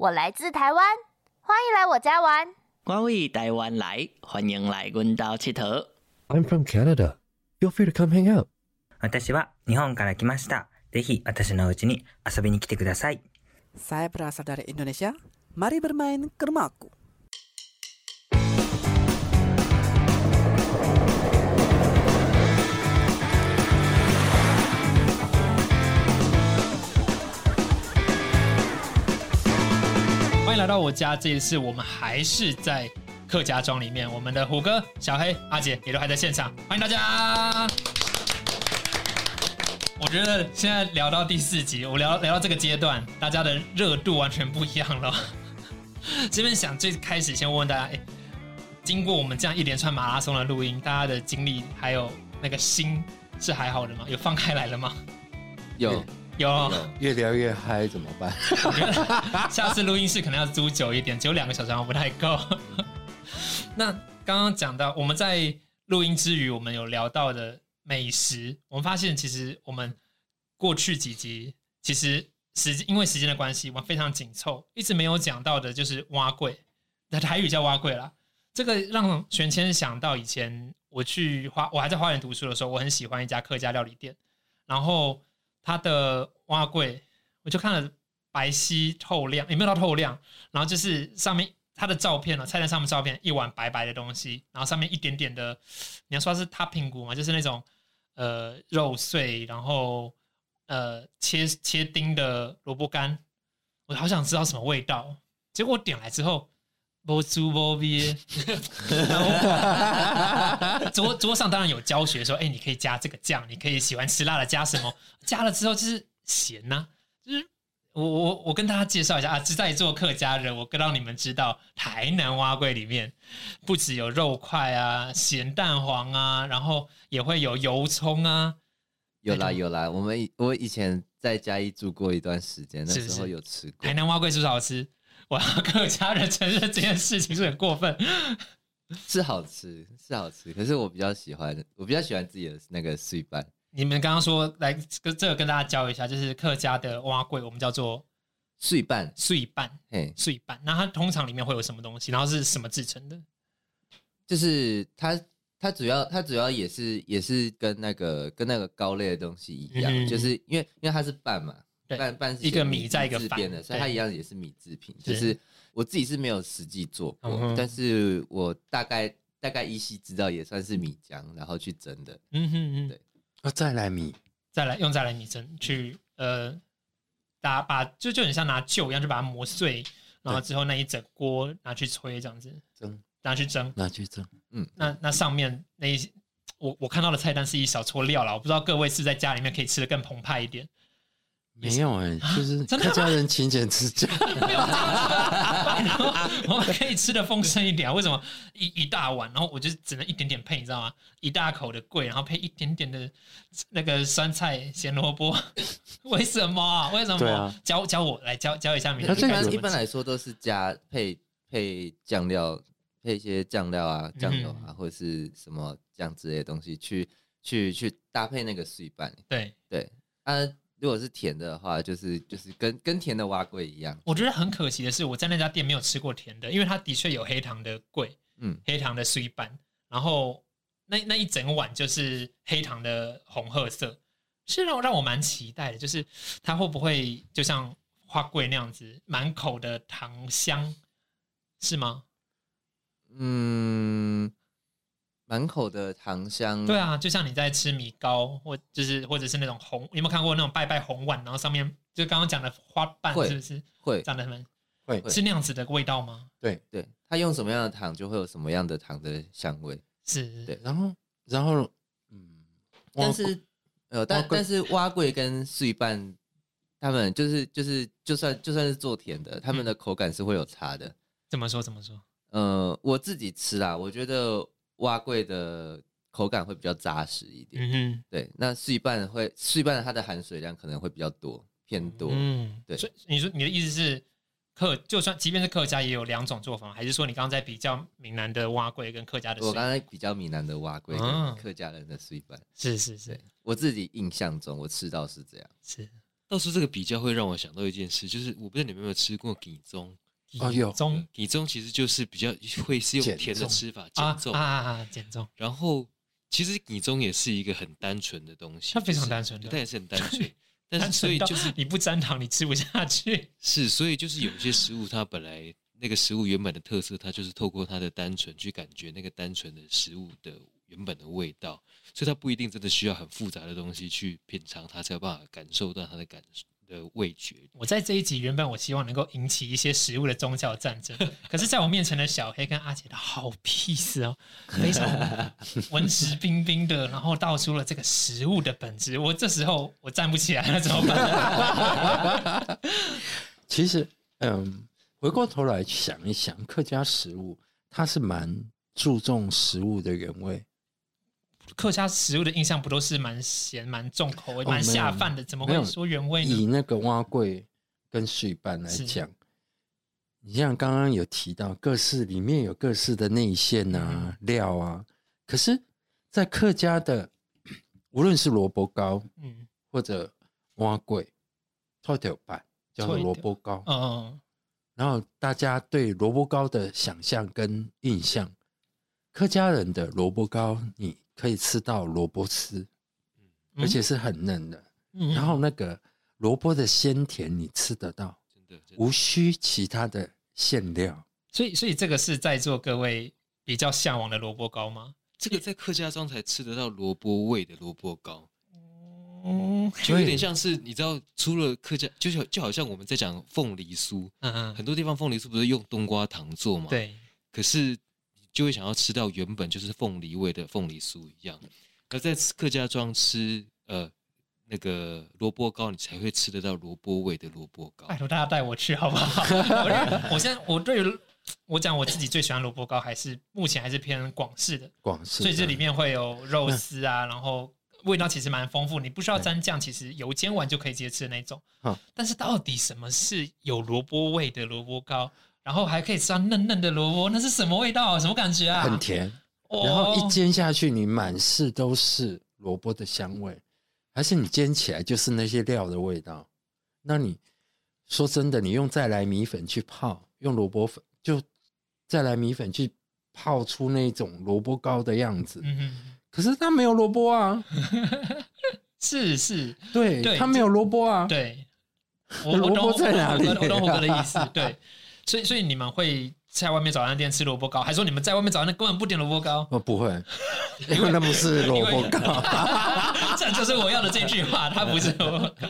我来自台湾，欢迎来我家玩。我为台湾来，欢迎来阮家佚佗。 I'm from Canada. Feel free to come hang out. 私は日本から来ました。ぜひ私の家に遊びに来てください。 Saya berasal dari Indonesia. Mari bermain ke rumahku. 欢迎来到我家，这一次我们还是在客家庄里面，我们的虎哥、小黑、阿姐也都还在现场，欢迎大家。我觉得现在聊到第四集，我聊聊到这个阶段，大家的热度完全不一样了。这边想最开始先问问大家，哎，经过我们这样一连串马拉松的录音，大家的经历还有那个心是还好的吗？有放开来了吗？有有。越聊越嗨怎么办？下次录音室可能要租久一点，只有两个小时好像不太够。那刚刚讲到我们在录音之余，我们有聊到的美食，我们发现其实我们过去几集其实时因为时间的关系，我们非常紧凑，一直没有讲到的就是蛙柜，那台语叫蛙柜啦。这个让玄谦想到以前我去花，我还在花园读书的时候，我很喜欢一家客家料理店，然后它的蛙柜，我就看了白皙透亮，也没有到透亮，然后就是上面它的照片呢，菜单上面照片一碗白白的东西，然后上面一点点的，你要说是它评估嘛，就是那种呃肉碎，然后呃切切丁的萝卜干，我好想知道什么味道，结果我点来之后。不猪不逼，桌桌上当然有教学说，哎、你可以加这个酱，你可以喜欢吃辣的加什么，加了之后就是咸呐、就是我我我跟大家介绍一下啊，是在做客家人，我让你们知道，台南蛙柜里面不只有肉块啊、咸蛋黄啊，然后也会有油葱啊，有啦有啦，我们我以前在嘉义住过一段时间，那是时候有吃过。台。南蛙柜是不是好吃？我要客家人承认这件事情是很过分。是好吃，是好吃。可是我比较喜欢，我比较喜欢自己的那个碎拌，你们刚刚说来跟这个跟大家教一下，就是客家的蛙桂，我们叫做碎拌，碎拌，嘿，碎拌。那它通常里面会有什么东西？然后是什么制成的？就是它，它主要它主要也是也是跟那个跟那个糕类的东西一样，嗯就是因为因为它是拌嘛，对拌拌是一个米在一个饭制编的，所以它一样也是米制品。就是我自己是没有实际做过，嗯但是我大概大概依稀知道也算是米浆，然后去蒸的。嗯哼嗯，对啊，再来米，再来用再来米蒸去呃，打把就就很像拿旧一样，就把它磨碎，然后之后那一整锅拿去吹这样子，蒸拿去蒸。拿去蒸。嗯那那上面那一我我看到的菜单是一小撮料啦，我不知道各位是在家里面可以吃的更澎湃一点。没有哎、就是真的吗客家人勤俭持家，我们可以吃的丰盛一点啊。为什么一一大碗，然后我就只能一点点配，你知道吗？一大口的桂，然后配一点点的那个酸菜咸萝卜，为什么啊？为什么？啊教教我来教教一下你它这个一般一般来说都是加配配酱料，配一些酱料啊、酱油嗯啊，或者是什么酱之类的东西去去去搭配那个碎拌。对，对啊，如果是甜的话，就是就是跟跟甜的蛙桂一样。我觉得很可惜的是，我在那家店没有吃过甜的，因为它的确有黑糖的桂，嗯，黑糖的碎拌，然后那那一整碗就是黑糖的红褐色，是让让我蛮期待的，就是它会不会就像花桂那样子，满口的糖香，是吗？嗯，满口的糖香。对，啊，就像你在吃米糕，或就是或者是那种红，你有没有看过那种拜拜红碗，然后上面就刚刚讲的花瓣，是不是会长得很会是那样子的味道吗？对，对，它用什么样的糖就会有什么样的糖的香味。是，对然后然后嗯，但是呃，但但是蛙桂跟碎瓣，他们就是就是就算就算是做甜的，他们的口感是会有差的。怎么说怎么说？呃，我自己吃啦，我觉得蛙桂的口感会比较扎实一点。嗯哼。对，那碎拌会碎半它的含水量可能会比较多，偏多。嗯，对所以你说你的意思是客，就算即便是客家也有两种做法吗，还是说你刚刚在比较闽南的蛙桂跟客家的水？我刚才比较闽南的蛙桂嗯跟客家人的碎半，是是是我自己印象中我吃到是这样。是，到时候这个比较会让我想到一件事，就是我不知道你们有没有吃过黍棕。哦有中你中其实就是比较会是用甜的吃法，啊减重。啊啊啊减重，然后其实你中也是一个很单纯的东西，它非常单纯的。它也是很单纯。但是所以就是你不沾糖你吃不下去。是，所以就是有些食物它本来那个食物原本的特色，它就是透过它的单纯去感觉那个单纯的食物的原本的味道，所以它不一定真的需要很复杂的东西去品尝它，才有办法感受到它的感的味觉。我在这一集原本我希望能够引起一些食物的宗教战争，可是在我面前的小黑跟阿杰的好 peace 哦，非常文质彬彬的，然后道出了这个食物的本质。我这时候我站不起来了，怎么办？其实，嗯，回过头来想一想，客家食物它是蛮注重食物的原味。客家食物的印象不都是蛮咸、蛮重口味、哦蛮下饭的？怎么会说原味呢？以那个蛙桂跟水板来是讲，你像刚刚有提到各式里面有各式的内馅啊、料啊，可是，在客家的 无论是萝卜糕嗯或者蛙桂、臭条板叫做萝卜糕，嗯嗯，然后大家对萝卜糕的想象跟印象，客家人的萝卜糕你可以吃到萝卜丝，而且是很嫩的。嗯然后那个萝卜的鲜甜你吃得到，真的，真的无需其他的馅料。所以所以这个是在座各位比较向往的萝卜糕吗？这个在客家庄才吃得到萝卜味的萝卜糕，哦就有点像是你知道，除了客家，就是就好像我们在讲凤梨酥，嗯嗯，很多地方凤梨酥不是用冬瓜糖做吗？。对，可是就会想要吃到原本就是凤梨味的凤梨酥一样。可在客家庄吃呃那个萝卜糕，你才会吃得到萝卜味的萝卜糕拜。托大家带我去好不好？我 我现在我对于我讲我自己最喜欢萝卜糕，还是目前还是偏广式的，广式，所以这里面会有肉丝啊，然后味道其实蛮丰富，你不需要沾酱，其实油煎完就可以直接吃的那种嗯。但是到底什么是有萝卜味的萝卜糕？然后还可以吃到嫩嫩的萝卜，那是什么味道？什么感觉啊？很甜，哦，然后一煎下去，你满室都是萝卜的香味，还是你煎起来就是那些料的味道。那你说真的，你用再来米粉去泡，用萝卜粉就再来米粉去泡出那种萝卜糕的样子，嗯，可是它没有萝卜啊，是是，对，对。它没有萝卜啊，对，我萝卜我懂在哪里？我懂我懂虎哥的意思，对，所以所以你们会在外面早餐店吃萝卜糕，还是说你们在外面早餐店根本不点萝卜糕？哦，不会，因为那不是萝卜糕，这就是我要的这句话，它不是萝卜糕，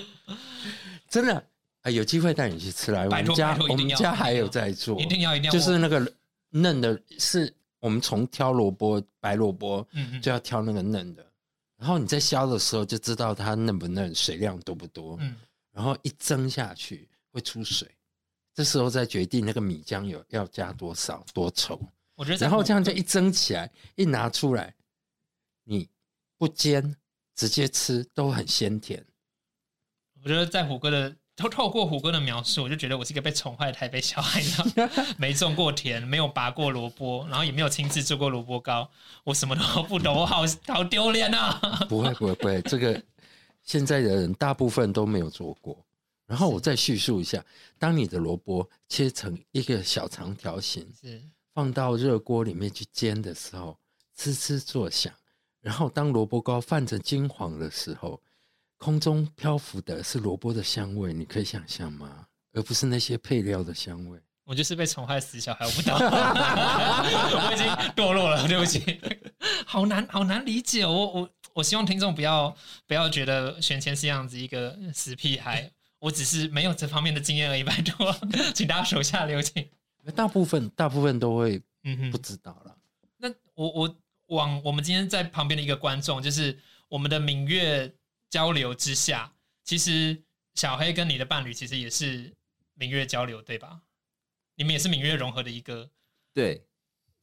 真的？啊，有机会带你去吃来。我们家我们家还有在做，一定要一定要，就是那个嫩的，是我们从挑萝卜白萝卜嗯嗯。就要挑那个嫩的，然后你在削的时候就知道它嫩不嫩，水量多不多，嗯，然后一蒸下去会出水，这时候再决定那个米浆有要加多少多稠，我觉得然后虎这样就一蒸起来，一拿出来，你不煎直接吃都很鲜甜。我觉得在虎哥的透透过虎哥的描述，我就觉得我是一个被宠坏的台北小孩，没种过田，没有拔过萝卜，然后也没有亲自做过萝卜糕，我什么都不懂，我好好丢脸啊！不会不会不会，这个现在的人大部分都没有做过。然后我再叙述一下，当你的萝卜切成一个小长条形，是放到热锅里面去煎的时候，滋滋作响。然后当萝卜糕泛着金黄的时候，空中漂浮的是萝卜的香味，你可以想象吗？而不是那些配料的香味。我就是被宠坏死小孩，我不懂，我已经堕落了，对不起，好难好难理解。我我我希望听众不要不要觉得选前是这样子一个死屁孩，我只是没有这方面的经验而已，拜托，请大家手下留情。大部分大部分都会嗯哼，不知道了。那我我往我们今天在旁边的一个观众，就是我们的明月交流之下，其实小黑跟你的伴侣其实也是明月交流，对吧？你们也是明月融合的一个，对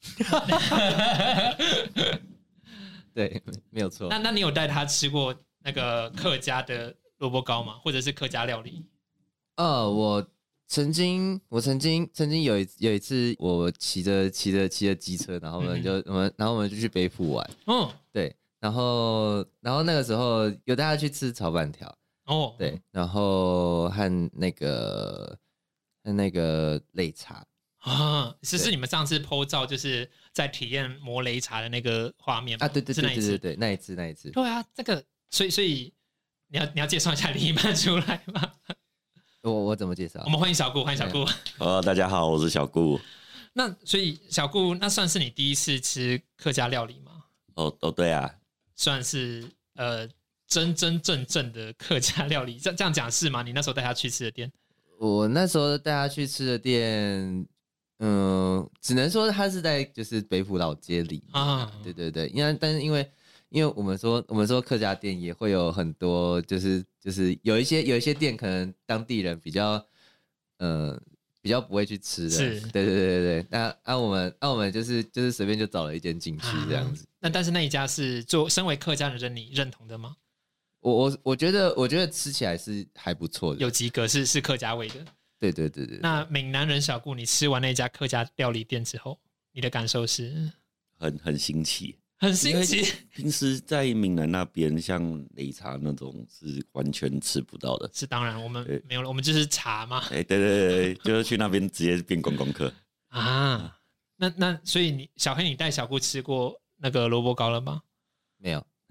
对，没有错那。那你有带他吃过那个客家的萝卜糕吗？或者是客家料理？呃，我曾经，我曾经，曾经有一有一次，我骑着骑着骑着机车，然后我们就、我们，然后我们就去北浦玩，嗯，对，然后然后那个时候有带他去吃炒板条，哦，对，然后和那个和那个擂茶，啊，是是你们上次 PO 照，就是在体验磨擂茶的那个画面吗？啊，对对对对，那一次那一次，对啊，这个所以所以你要你要介绍一下另一半出来吗？我我怎么介绍我？们欢迎小顾，欢迎小顾。呃，大家好，我是小顾。那所以小顾，那算是你第一次吃客家料理吗？哦哦，对啊，算是呃真真正正的客家料理，这这样讲是吗？你那时候带他去吃的店我那时候带他去吃的店，嗯、只能说他是在就是北浦老街里啊对对对，因为但是因为因为我们说我们说客家店也会有很多，就是就是有一些有一些店可能当地人比较呃比较不会去吃的，是对对对对对。那按、我们按、我们就是就是随便就找了一间进去这样子。那但是那一家是做身为客家人的你认同的吗？我我我觉得我觉得吃起来是还不错的，有及格是是客家味的。对对对对。那闽南人小顾，你吃完那家客家料理店之后，你的感受是很很新奇。很新奇，平时在闽南那边，像擂茶那种是完全吃不到的。是当然我们没有了，我们就是茶嘛哎，对对对，对 就是去那边直接变观光客。啊。那那所以你小黑，你带小顾吃过那个萝卜糕了吗？没有，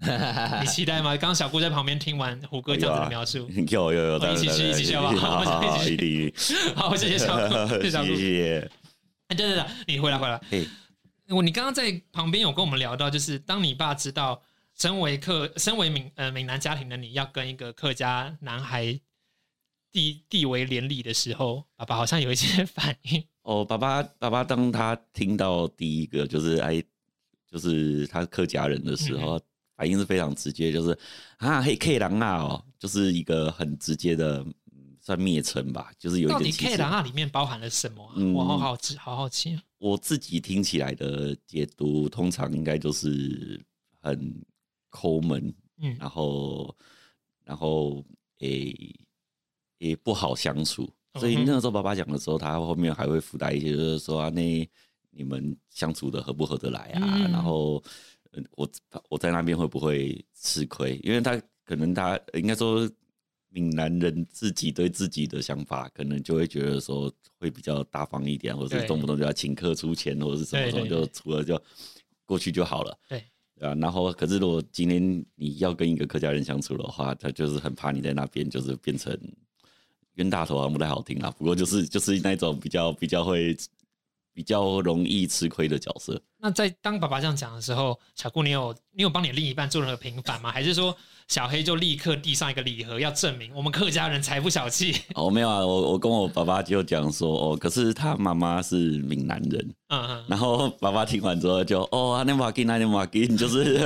你期待吗？刚刚小顾在旁边听完胡哥这样子的描述，有有有，我们一起去一起去好不好我们一起去一定。好，谢谢小顾，谢谢小顾谢。谢。哎，对对对，你回来回来。嘿，我你刚刚在旁边有跟我们聊到，就是当你爸知道身为客身为闽呃闽南家庭的你要跟一个客家男孩地地为连理的时候，爸爸好像有一些 反应。哦，爸爸爸爸，当他听到第一个就是哎，就是他客家人的时嗯候，反应是非常直接，就是啊嘿 K 狼啊哦，就是一个很直接的，嗯算蔑称吧，就是有一到底点歧 K 视。狼啊里面包含了什么啊？嗯我好好奇，好好奇啊。我自己听起来的解读，通常应该就是很抠门，嗯然后然后诶也不好相处。所以那个时候爸爸讲的时候，他后面还会附带一些，就是说啊，那你们相处的合不合得来啊？嗯然后呃我我在那边会不会吃亏？因为他可能他应该说闽南人自己对自己的想法，可能就会觉得说会比较大方一点，或者是动不动就要请客出钱，或者是什么什么，就除了就过去就好了。对啊，然后可是如果今天你要跟一个客家人相处的话，他就是很怕你在那边就是变成冤大头，啊不太好听啦。不过就是就是那种比较比较会比较容易吃亏的角色。那在当爸爸这样讲的时候，小顾，你有你有帮你另一半做任何平反吗？还是说小黑就立刻递上一个礼盒，要证明我们客家人才不小气？哦，没有啊，我我跟我爸爸就讲说，哦，可是他妈妈是闽南人，嗯嗯，然后爸爸听完之后就，哦，那马金，那马金，就是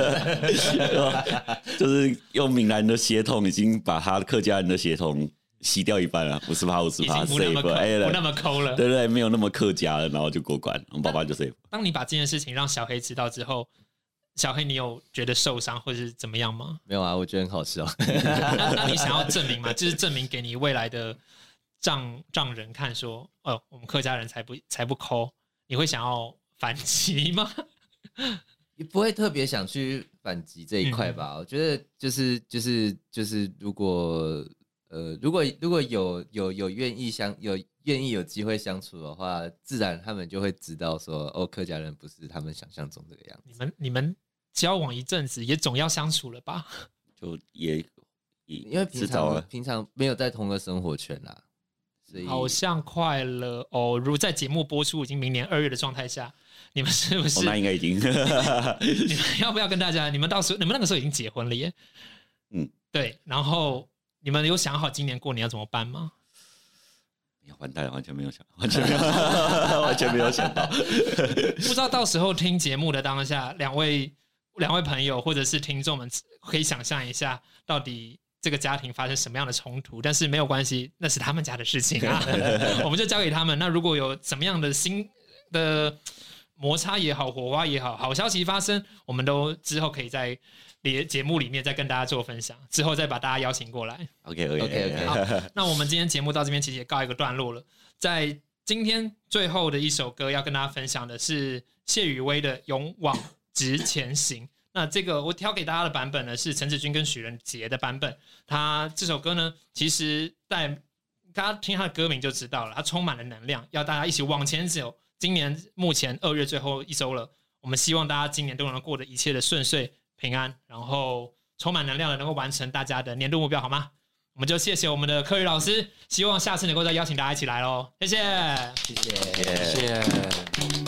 就是用闽南的血统已经把他客家人的血统洗掉一半了，五十趴五十已趴 save，哎不那么抠了。对对，没有那么客家了，然后就过关，我爸爸就 save。当你把这件事情让小黑知道之后，小黑你有觉得受伤或者是怎么样吗？没有啊，我觉得很好笑。那 那你想要证明吗？就是证明给你未来的丈丈人看说，哦，我们客家人才不才不抠，你会想要反击吗？也不会特别想去反击这一块嗯吧。我觉得就是就是就是，如果呃，如果如果有有有愿意相有愿意有机会相处的话，自然他们就会知道说，哦，客家人不是他们想象中这个样子。你们你们交往一阵子，也总要相处了吧？就也也因为平常平常没有在同个生活圈啦，所以好像快了哦。如在节目播出已经明年二月的状态下，你们是不是？哦，那应该已经 你们要不要跟大家？你们到时候你们那个时候已经结婚了耶？嗯，对。然后你们有想好今年过年要怎么办吗？完蛋了，完全没有想，完全没有，完全没有想到。不知道到时候听节目的当下，两位两位朋友或者是听众们可以想象一下，到底这个家庭发生什么样的冲突？但是没有关系，那是他们家的事情啊，我们就交给他们。那如果有怎么样的新的摩擦也好，火花也好，好消息发生，我们都之后可以在节节目里面再跟大家做分享，之后再把大家邀请过来。OK OK OK，好，那我们今天节目到这边其实也告一个段落了。在今天最后的一首歌要跟大家分享的是谢雨薇的《勇往直前行》。那这个我挑给大家的版本呢是陈子君跟许仁杰的版本。他这首歌呢，其实在大家听他的歌名就知道了，它充满了能量，要大家一起往前走。今年目前二月最后一周了，我们希望大家今年都能够过得一切的顺遂平安，然后充满能量的能够完成大家的年度目标，好吗？我们就谢谢我们的柯宇老师，希望下次能够再邀请大家一起来喽，谢谢。谢谢。谢谢。